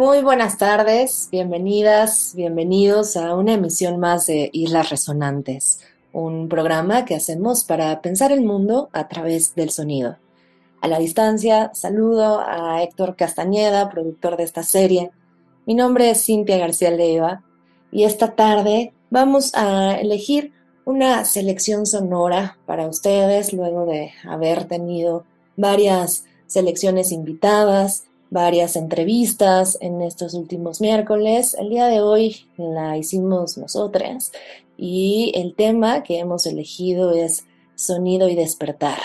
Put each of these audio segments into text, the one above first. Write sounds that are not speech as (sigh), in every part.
Muy buenas tardes, bienvenidas, bienvenidos a una emisión más de Islas Resonantes, un programa que hacemos para pensar el mundo a través del sonido. A la distancia, saludo a Héctor Castañeda, productor de esta serie. Mi nombre es Cintia García Leiva y esta tarde vamos a elegir una selección sonora para ustedes luego de haber tenido varias selecciones invitadas, varias entrevistas en estos últimos miércoles. El día de hoy la hicimos nosotras y el tema que hemos elegido es sonido y despertar,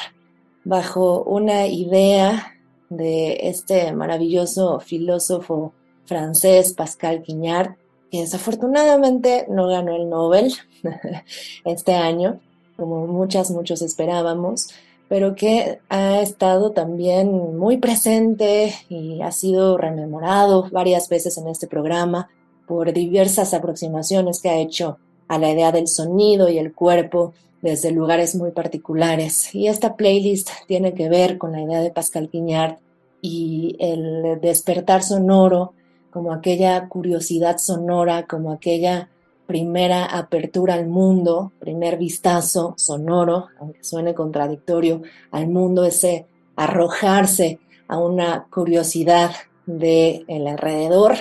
bajo una idea de este maravilloso filósofo francés Pascal Quignard, que desafortunadamente no ganó el Nobel (laughs) este año, como muchas, muchos esperábamos, pero que ha estado también muy presente y ha sido rememorado varias veces en este programa por diversas aproximaciones que ha hecho a la idea del sonido y el cuerpo desde lugares muy particulares. Y esta playlist tiene que ver con la idea de Pascal Quignard y el despertar sonoro como aquella curiosidad sonora, como aquella primera apertura al mundo, primer vistazo sonoro, aunque suene contradictorio, al mundo, ese arrojarse a una curiosidad del el alrededor.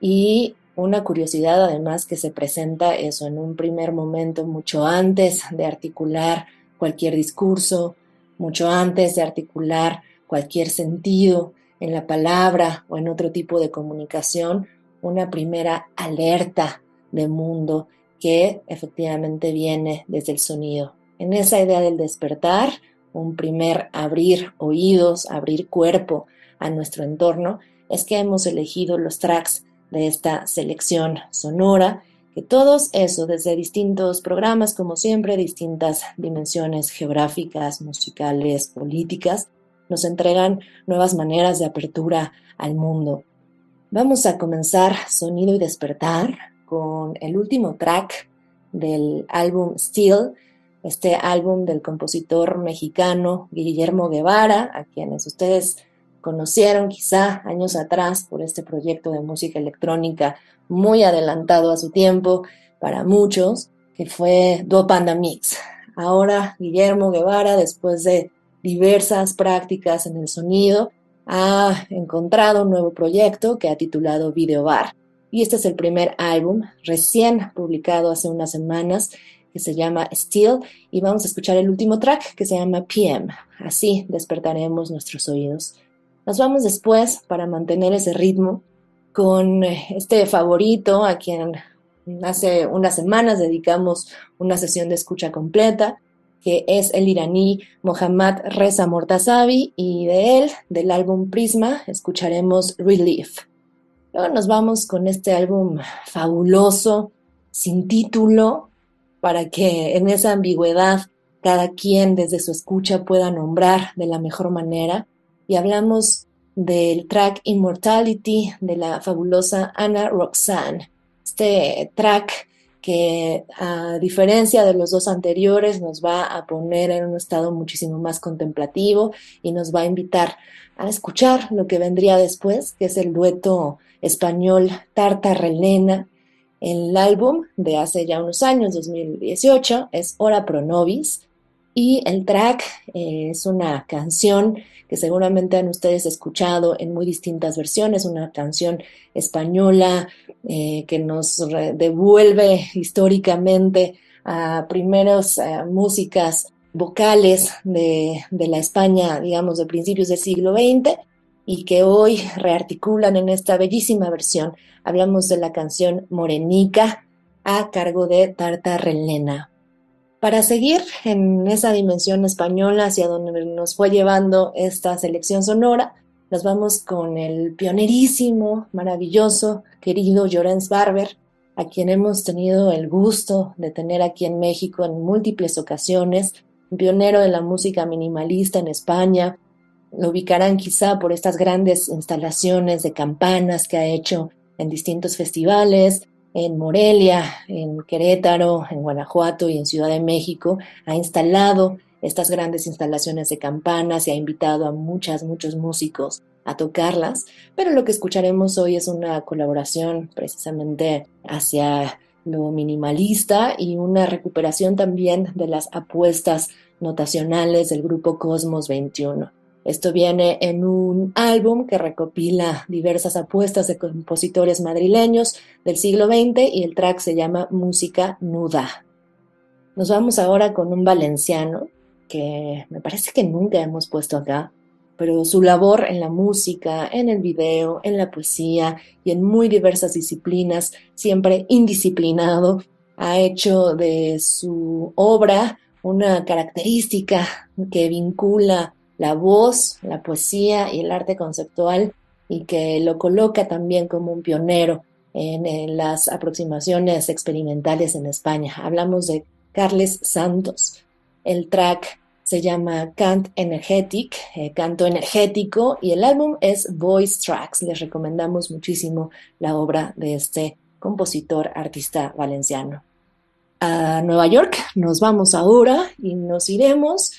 Y una curiosidad además que se presenta eso en un primer momento mucho antes de articular cualquier discurso, mucho antes de articular cualquier sentido en la palabra o en otro tipo de comunicación, una primera alerta de mundo que efectivamente viene desde el sonido. En esa idea del despertar, un primer abrir oídos, abrir cuerpo a nuestro entorno, es que hemos elegido los tracks de esta selección sonora, que todos eso desde distintos programas, como siempre, distintas dimensiones geográficas, musicales, políticas, nos entregan nuevas maneras de apertura al mundo. Vamos a comenzar Sonido y Despertar con el último track del álbum Still, este álbum del compositor mexicano Guillermo Guevara, a quienes ustedes conocieron quizá años atrás por este proyecto de música electrónica muy adelantado a su tiempo para muchos, que fue Duo Panda Mix. Ahora Guillermo Guevara, después de diversas prácticas en el sonido, ha encontrado un nuevo proyecto que ha titulado Video Bar y este es el primer álbum recién publicado hace unas semanas que se llama Still y vamos a escuchar el último track que se llama PM. Así despertaremos nuestros oídos. Nos vamos después para mantener ese ritmo con este favorito a quien hace unas semanas dedicamos una sesión de escucha completa, que es el iraní Mohammad Reza Mortazavi y de él, del álbum Prisma, escucharemos Relief. Luego nos vamos con este álbum fabuloso, sin título, para que en esa ambigüedad cada quien desde su escucha pueda nombrar de la mejor manera. Y hablamos del track Immortality de la fabulosa Anna Roxanne. Este track que a diferencia de los dos anteriores nos va a poner en un estado muchísimo más contemplativo y nos va a invitar a escuchar lo que vendría después, que es el dueto español Tarta Relena. El álbum de hace ya unos años, 2018, es Hora Pro Nobis y el track eh, es una canción que seguramente han ustedes escuchado en muy distintas versiones, una canción española eh, que nos devuelve históricamente a primeros eh, músicas vocales de, la España, digamos, de principios del siglo XX y que hoy rearticulan en esta bellísima versión. Hablamos de la canción Morenica a cargo de Tarta Relena. Para seguir en esa dimensión española hacia donde nos fue llevando esta selección sonora, Nos vamos con el pionerísimo, maravilloso, querido Llorens Barber, a quien hemos tenido el gusto de tener aquí en México en múltiples ocasiones, pionero de la música minimalista en España. Lo ubicarán quizá por estas grandes instalaciones de campanas que ha hecho en distintos festivales, en Morelia, en Querétaro, en Guanajuato y en Ciudad de México. Ha instalado estas grandes instalaciones de campanas y ha invitado a muchas, muchos músicos a tocarlas, pero lo que escucharemos hoy es una colaboración precisamente hacia lo minimalista y una recuperación también de las apuestas notacionales del grupo Cosmos 21. Esto viene en un álbum que recopila diversas apuestas de compositores madrileños del siglo XX y el track se llama Música Nuda. Nos vamos ahora con un valenciano que me parece que nunca hemos puesto acá, pero su labor en la música, en el video, en la poesía y en muy diversas disciplinas, siempre indisciplinado, ha hecho de su obra una característica que vincula la voz, la poesía y el arte conceptual y que lo coloca también como un pionero en, las aproximaciones experimentales en España. Hablamos de Carles Santos. El track se llama Cant Energetic, eh, canto energético, y el álbum es Voice Tracks. Les recomendamos muchísimo la obra de este compositor, artista valenciano. A Nueva York nos vamos ahora y nos iremos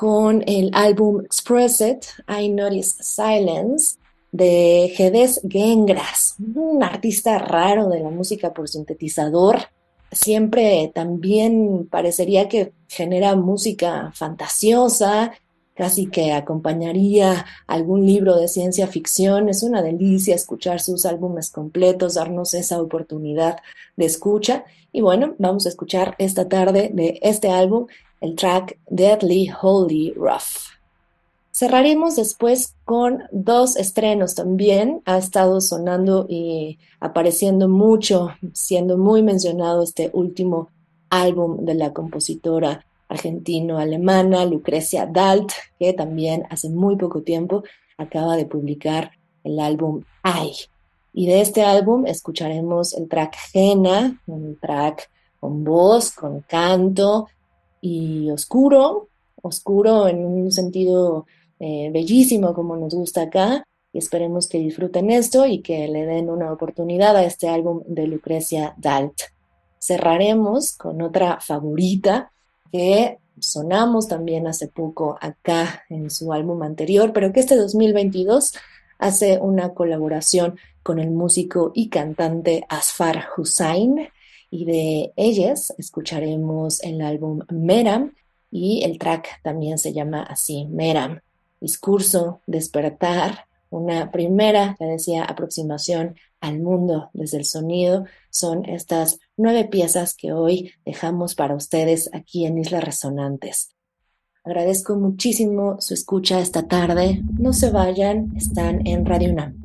con el álbum Express It, I Notice Silence, de Gedes Gengras, un artista raro de la música por sintetizador, siempre también parecería que genera música fantasiosa, casi que acompañaría algún libro de ciencia ficción. Es una delicia escuchar sus álbumes completos, darnos esa oportunidad de escucha. Y bueno, vamos a escuchar esta tarde de este álbum el track Deadly Holy Rough. Cerraremos después con dos estrenos también. Ha estado sonando y apareciendo mucho, siendo muy mencionado este último álbum de la compositora argentino-alemana Lucrecia Dalt, que también hace muy poco tiempo acaba de publicar el álbum Ay. Y de este álbum escucharemos el track Jena, un track con voz, con canto y oscuro, oscuro en un sentido eh, bellísimo como nos gusta acá y esperemos que disfruten esto y que le den una oportunidad a este álbum de Lucrecia Dalt. Cerraremos con otra favorita que sonamos también hace poco acá en su álbum anterior, pero que este 2022 hace una colaboración con el músico y cantante Asfar Hussain y de ellas escucharemos el álbum Meram y el track también se llama así, Meram discurso, despertar, una primera, te decía, aproximación al mundo desde el sonido, son estas nueve piezas que hoy dejamos para ustedes aquí en Islas Resonantes. Agradezco muchísimo su escucha esta tarde. No se vayan, están en Radio UNAM.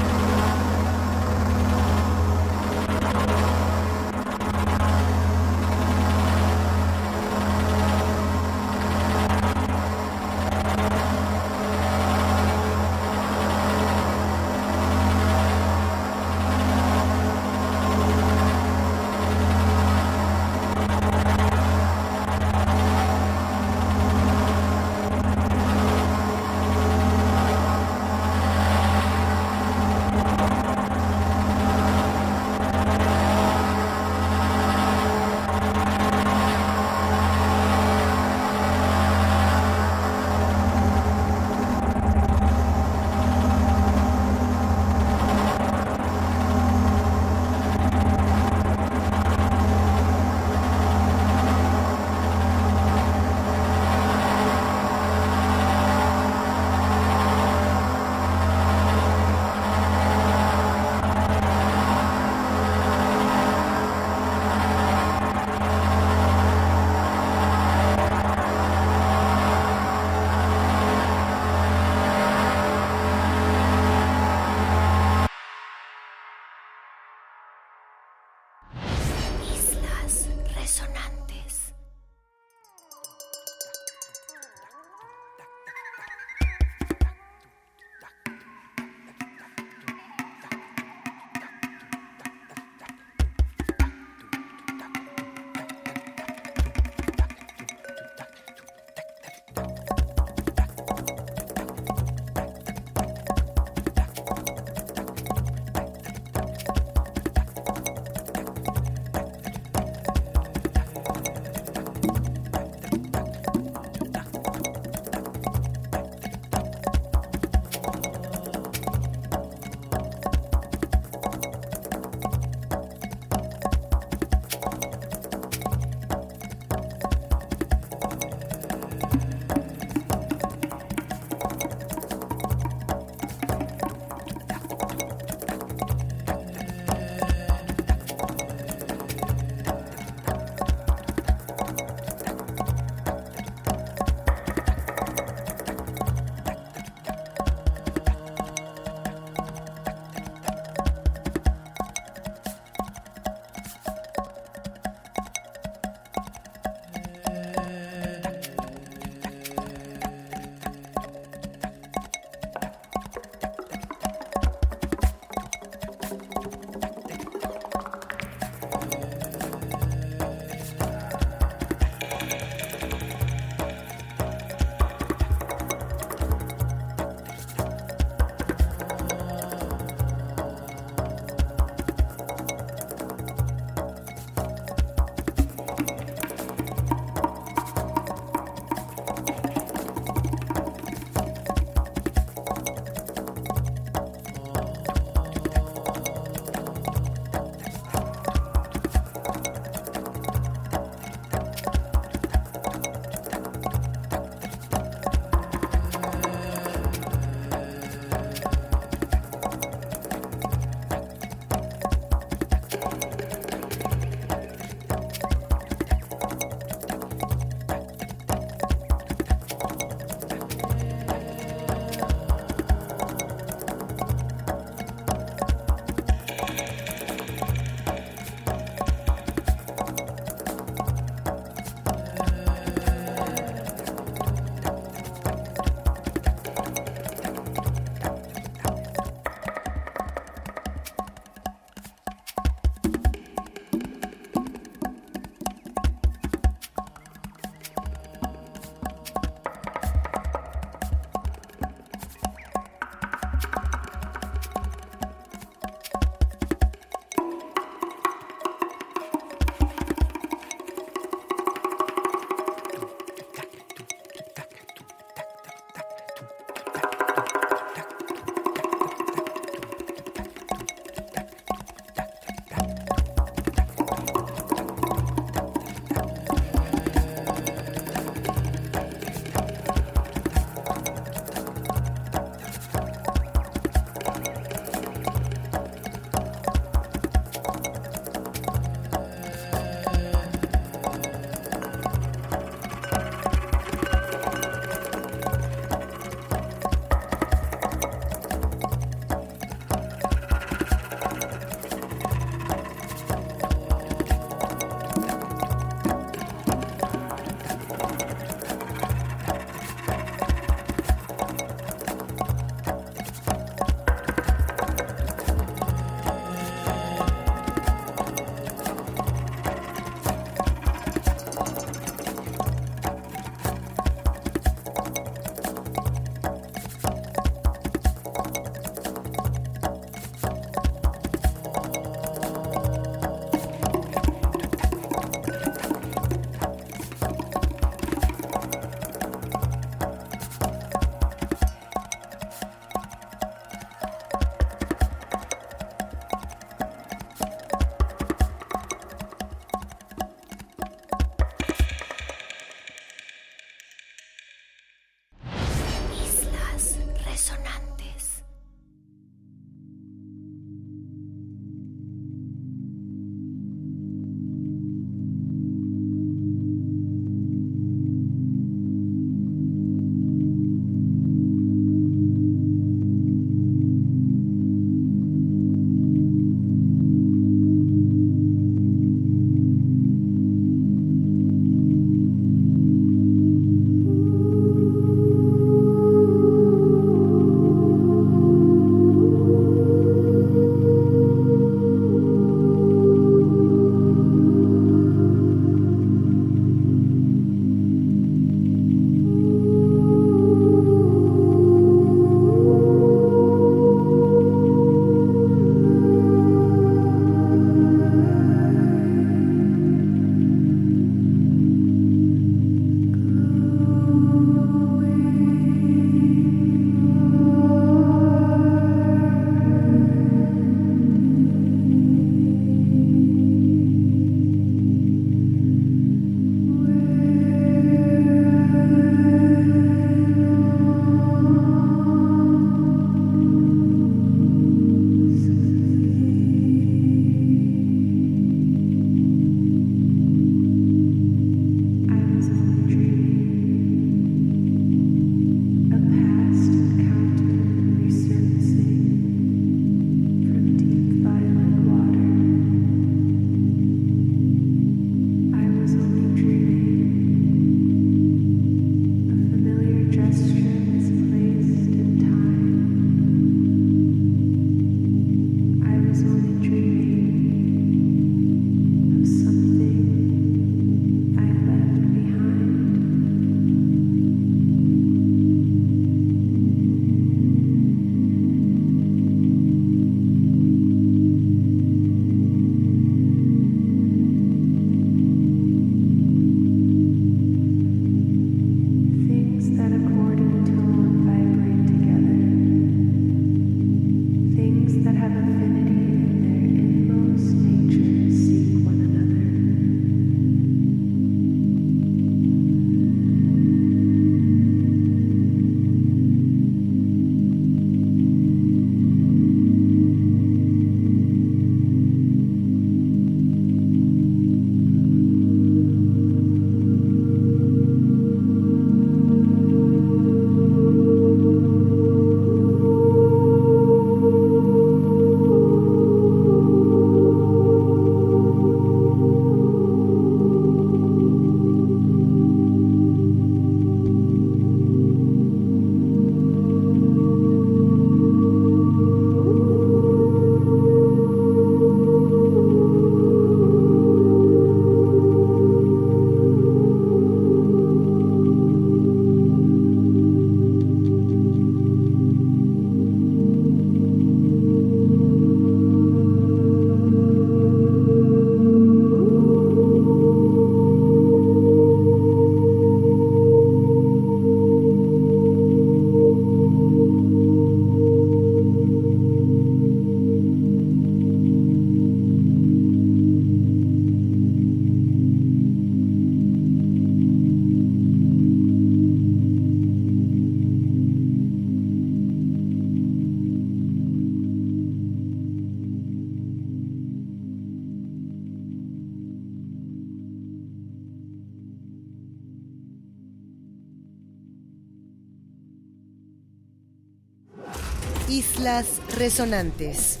Resonantes.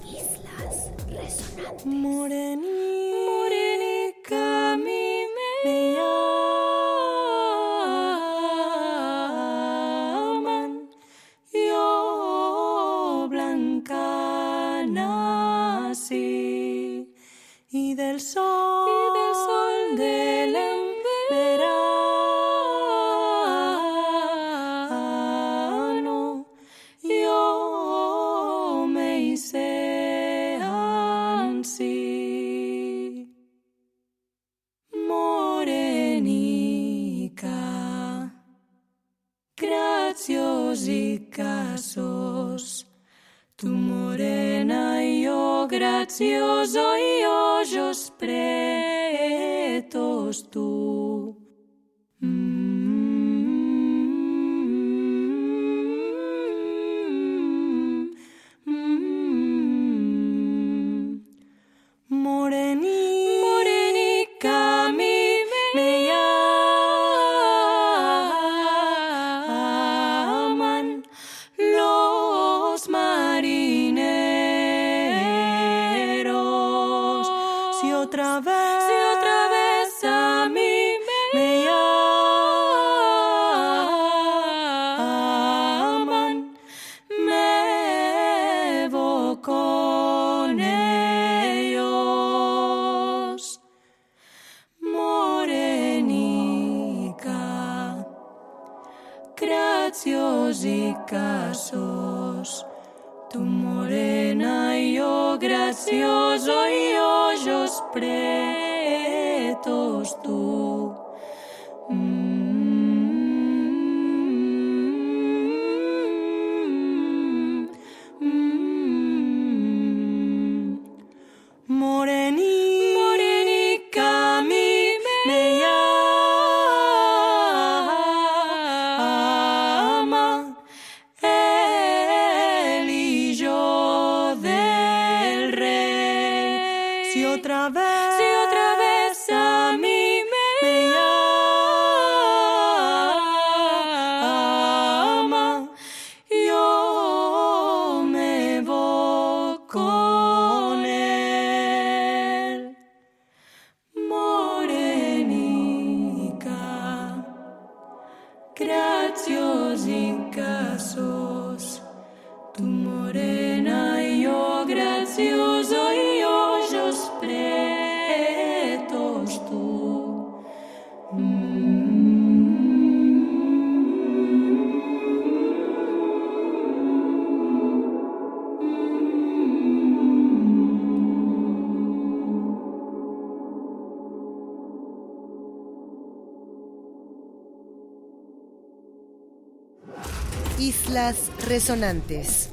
prezioso e olhos pretos tu. Resonantes.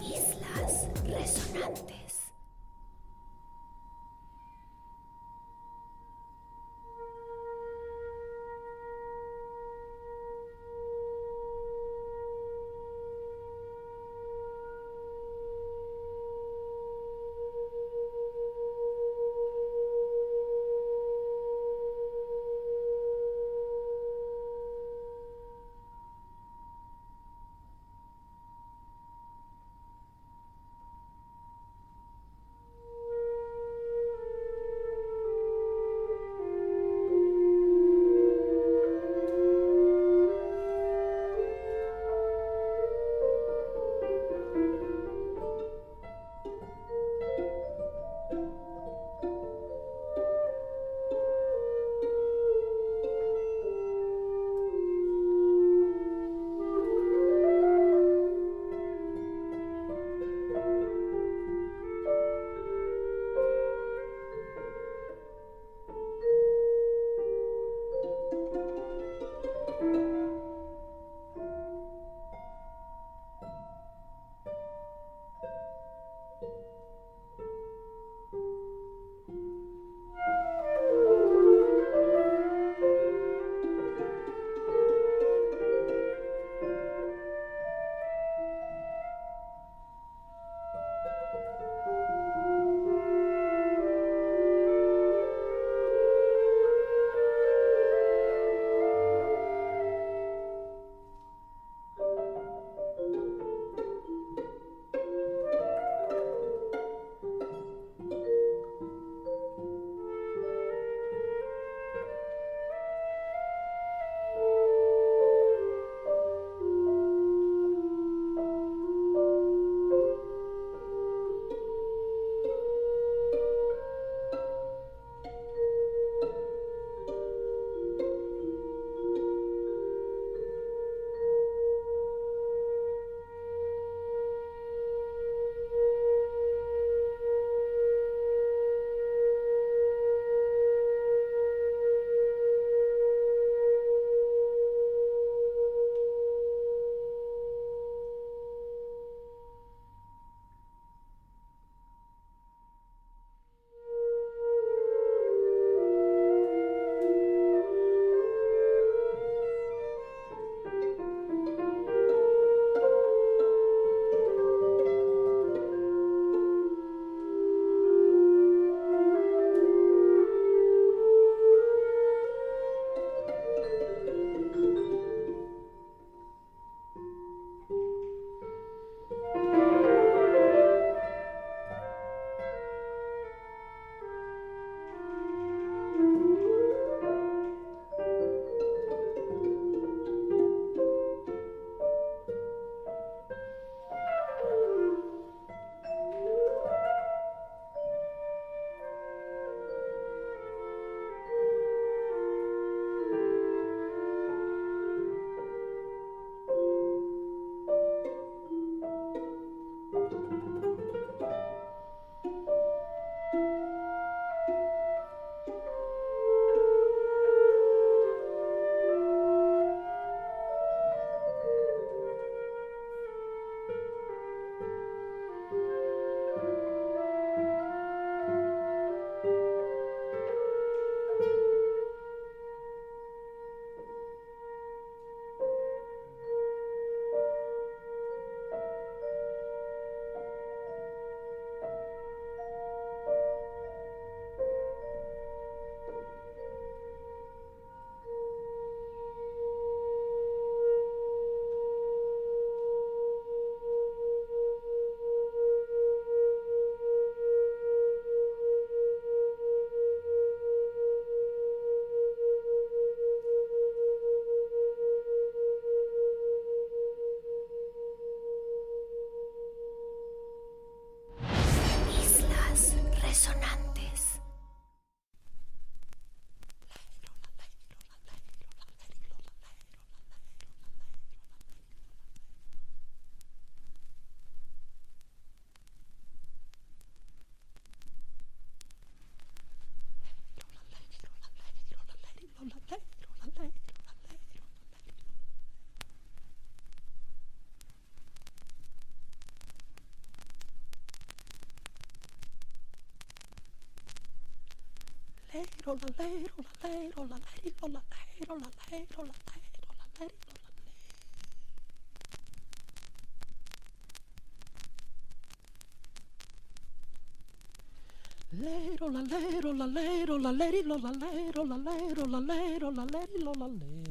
Lero la lero la lero la lero la lero la lero la lero la lero la Lero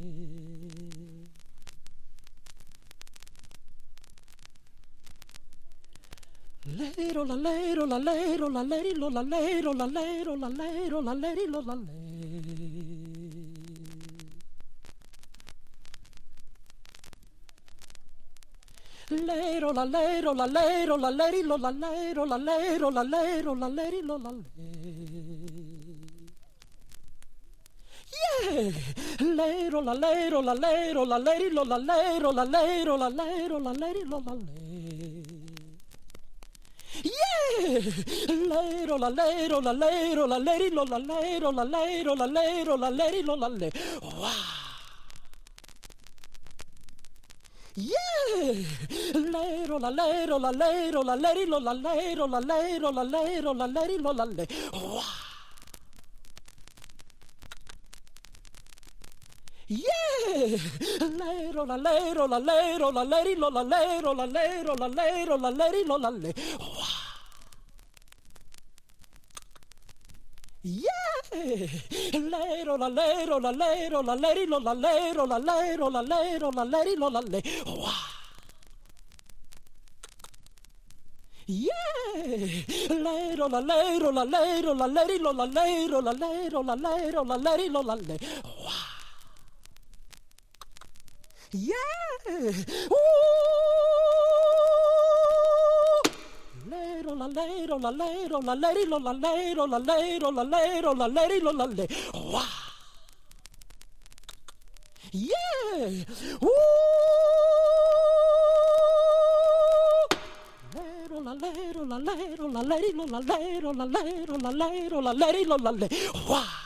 Lero la lero la lero la leri lo la lero la lero la lero la leri lo la le. Lero la lero la lero la leri lo la lero la lero la lero la leri lo la le. Yeah! Lero la lero la lero la leri lo la lero la lero la lero la leri lo la le. Yeah! Lero la lero la lero la leri lo la lero la lero la lero la leri lo la le. Wow! Yeah! Lero la lero la lero la leri lo la lero la lero la lero la leri lo la le. Wow! Yeah! Lero la lero la lero la leri lo la lero la lero la lero la leri lo la le. Wow! Yeah! Lero la la la la la lero la lero la leri lo la le. Wow! Yeah! Lero la lero la lero la leri lo la lero la lero la lero la leri lo la le. Yeah! Ooh! la lay la lay la lady la lay la lay la lay la lady la lay. Wow. Yeah. Ooh. La lay la lay la lady la lay la lay la lay la lady la lay. Wow.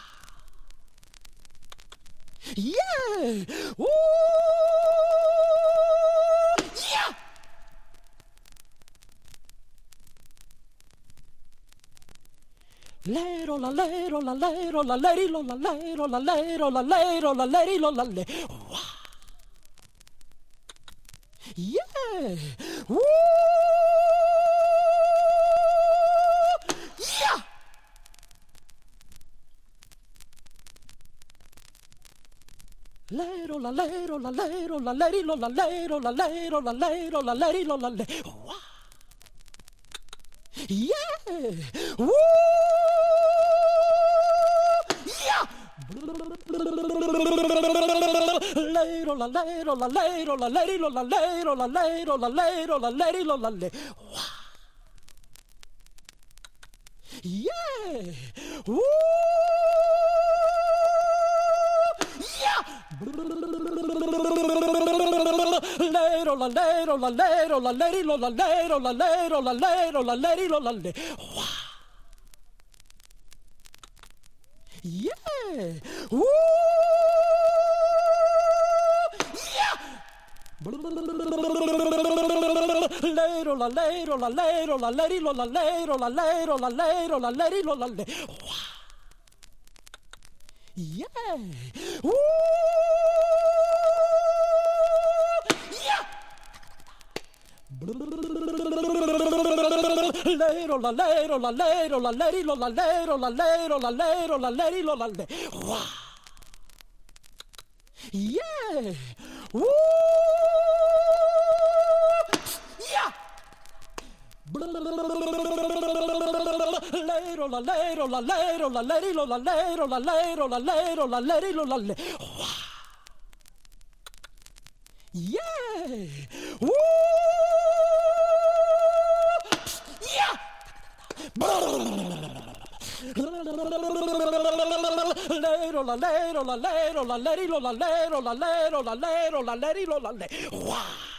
Lero la lero la lero la leri lo la lero la lero la lero la leri lo la le. Wow! Yeah! Woo! Yeah! Lero la lero la lero la leri lo la lero la lero la lero la leri lo la le. Wow! Yeah! Woo! Yeah. Woo. Yeah. Later, la later, la later, la lady, la later, la later, la later, la lady, la lady. Yeah. Woo. la lay, ro la lay, ro la lady, ro la lay, ro la lay, ro la lay, ro la lady, la la lay. Yeah. Woo! Yeah. Lay, ro la lay, ro la lay, ro la lady, la la lay, ro la lay, ro la lay, ro la lady, la la lay. Yeah. Woo! Lero la lero la lero la leri lo la lero la lero la lero la leri lo la le. Yeah! Woo! Yeah! Lero la lero la lero la leri lo la lero la lero la lero la leri lo la le. Wow!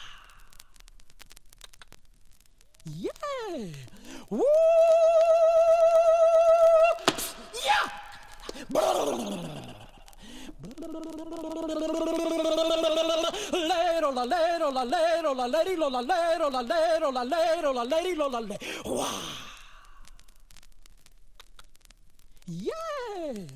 Yeah! Woo! Yeah! La lero la! Yeah!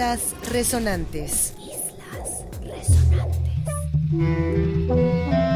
Islas Resonantes. Islas Resonantes.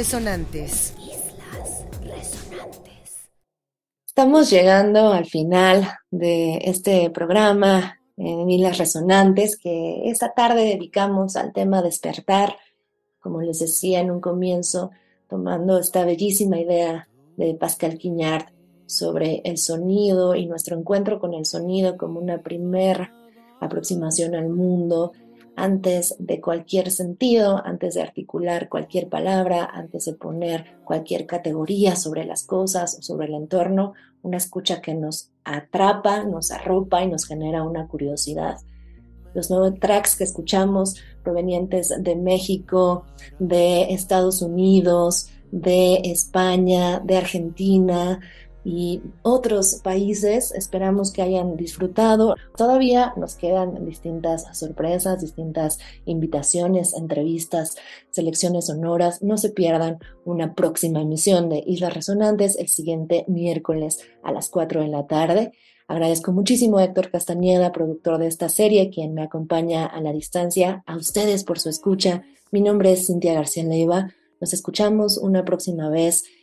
Resonantes. Estamos llegando al final de este programa en Islas Resonantes que esta tarde dedicamos al tema despertar, como les decía en un comienzo, tomando esta bellísima idea de Pascal Quignard sobre el sonido y nuestro encuentro con el sonido como una primera aproximación al mundo, antes de cualquier sentido, antes de articular cualquier palabra, antes de poner cualquier categoría sobre las cosas o sobre el entorno, una escucha que nos atrapa, nos arropa y nos genera una curiosidad. Los nuevos tracks que escuchamos provenientes de México, de Estados Unidos, de España, de Argentina, y otros países. Esperamos que hayan disfrutado. Todavía nos quedan distintas sorpresas, distintas invitaciones, entrevistas, selecciones sonoras. No se pierdan una próxima emisión de Islas Resonantes el siguiente miércoles a las 4 de la tarde. Agradezco muchísimo a Héctor Castañeda, productor de esta serie, quien me acompaña a la distancia, a ustedes por su escucha. Mi nombre es Cintia García Leiva. Nos escuchamos una próxima vez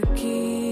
the key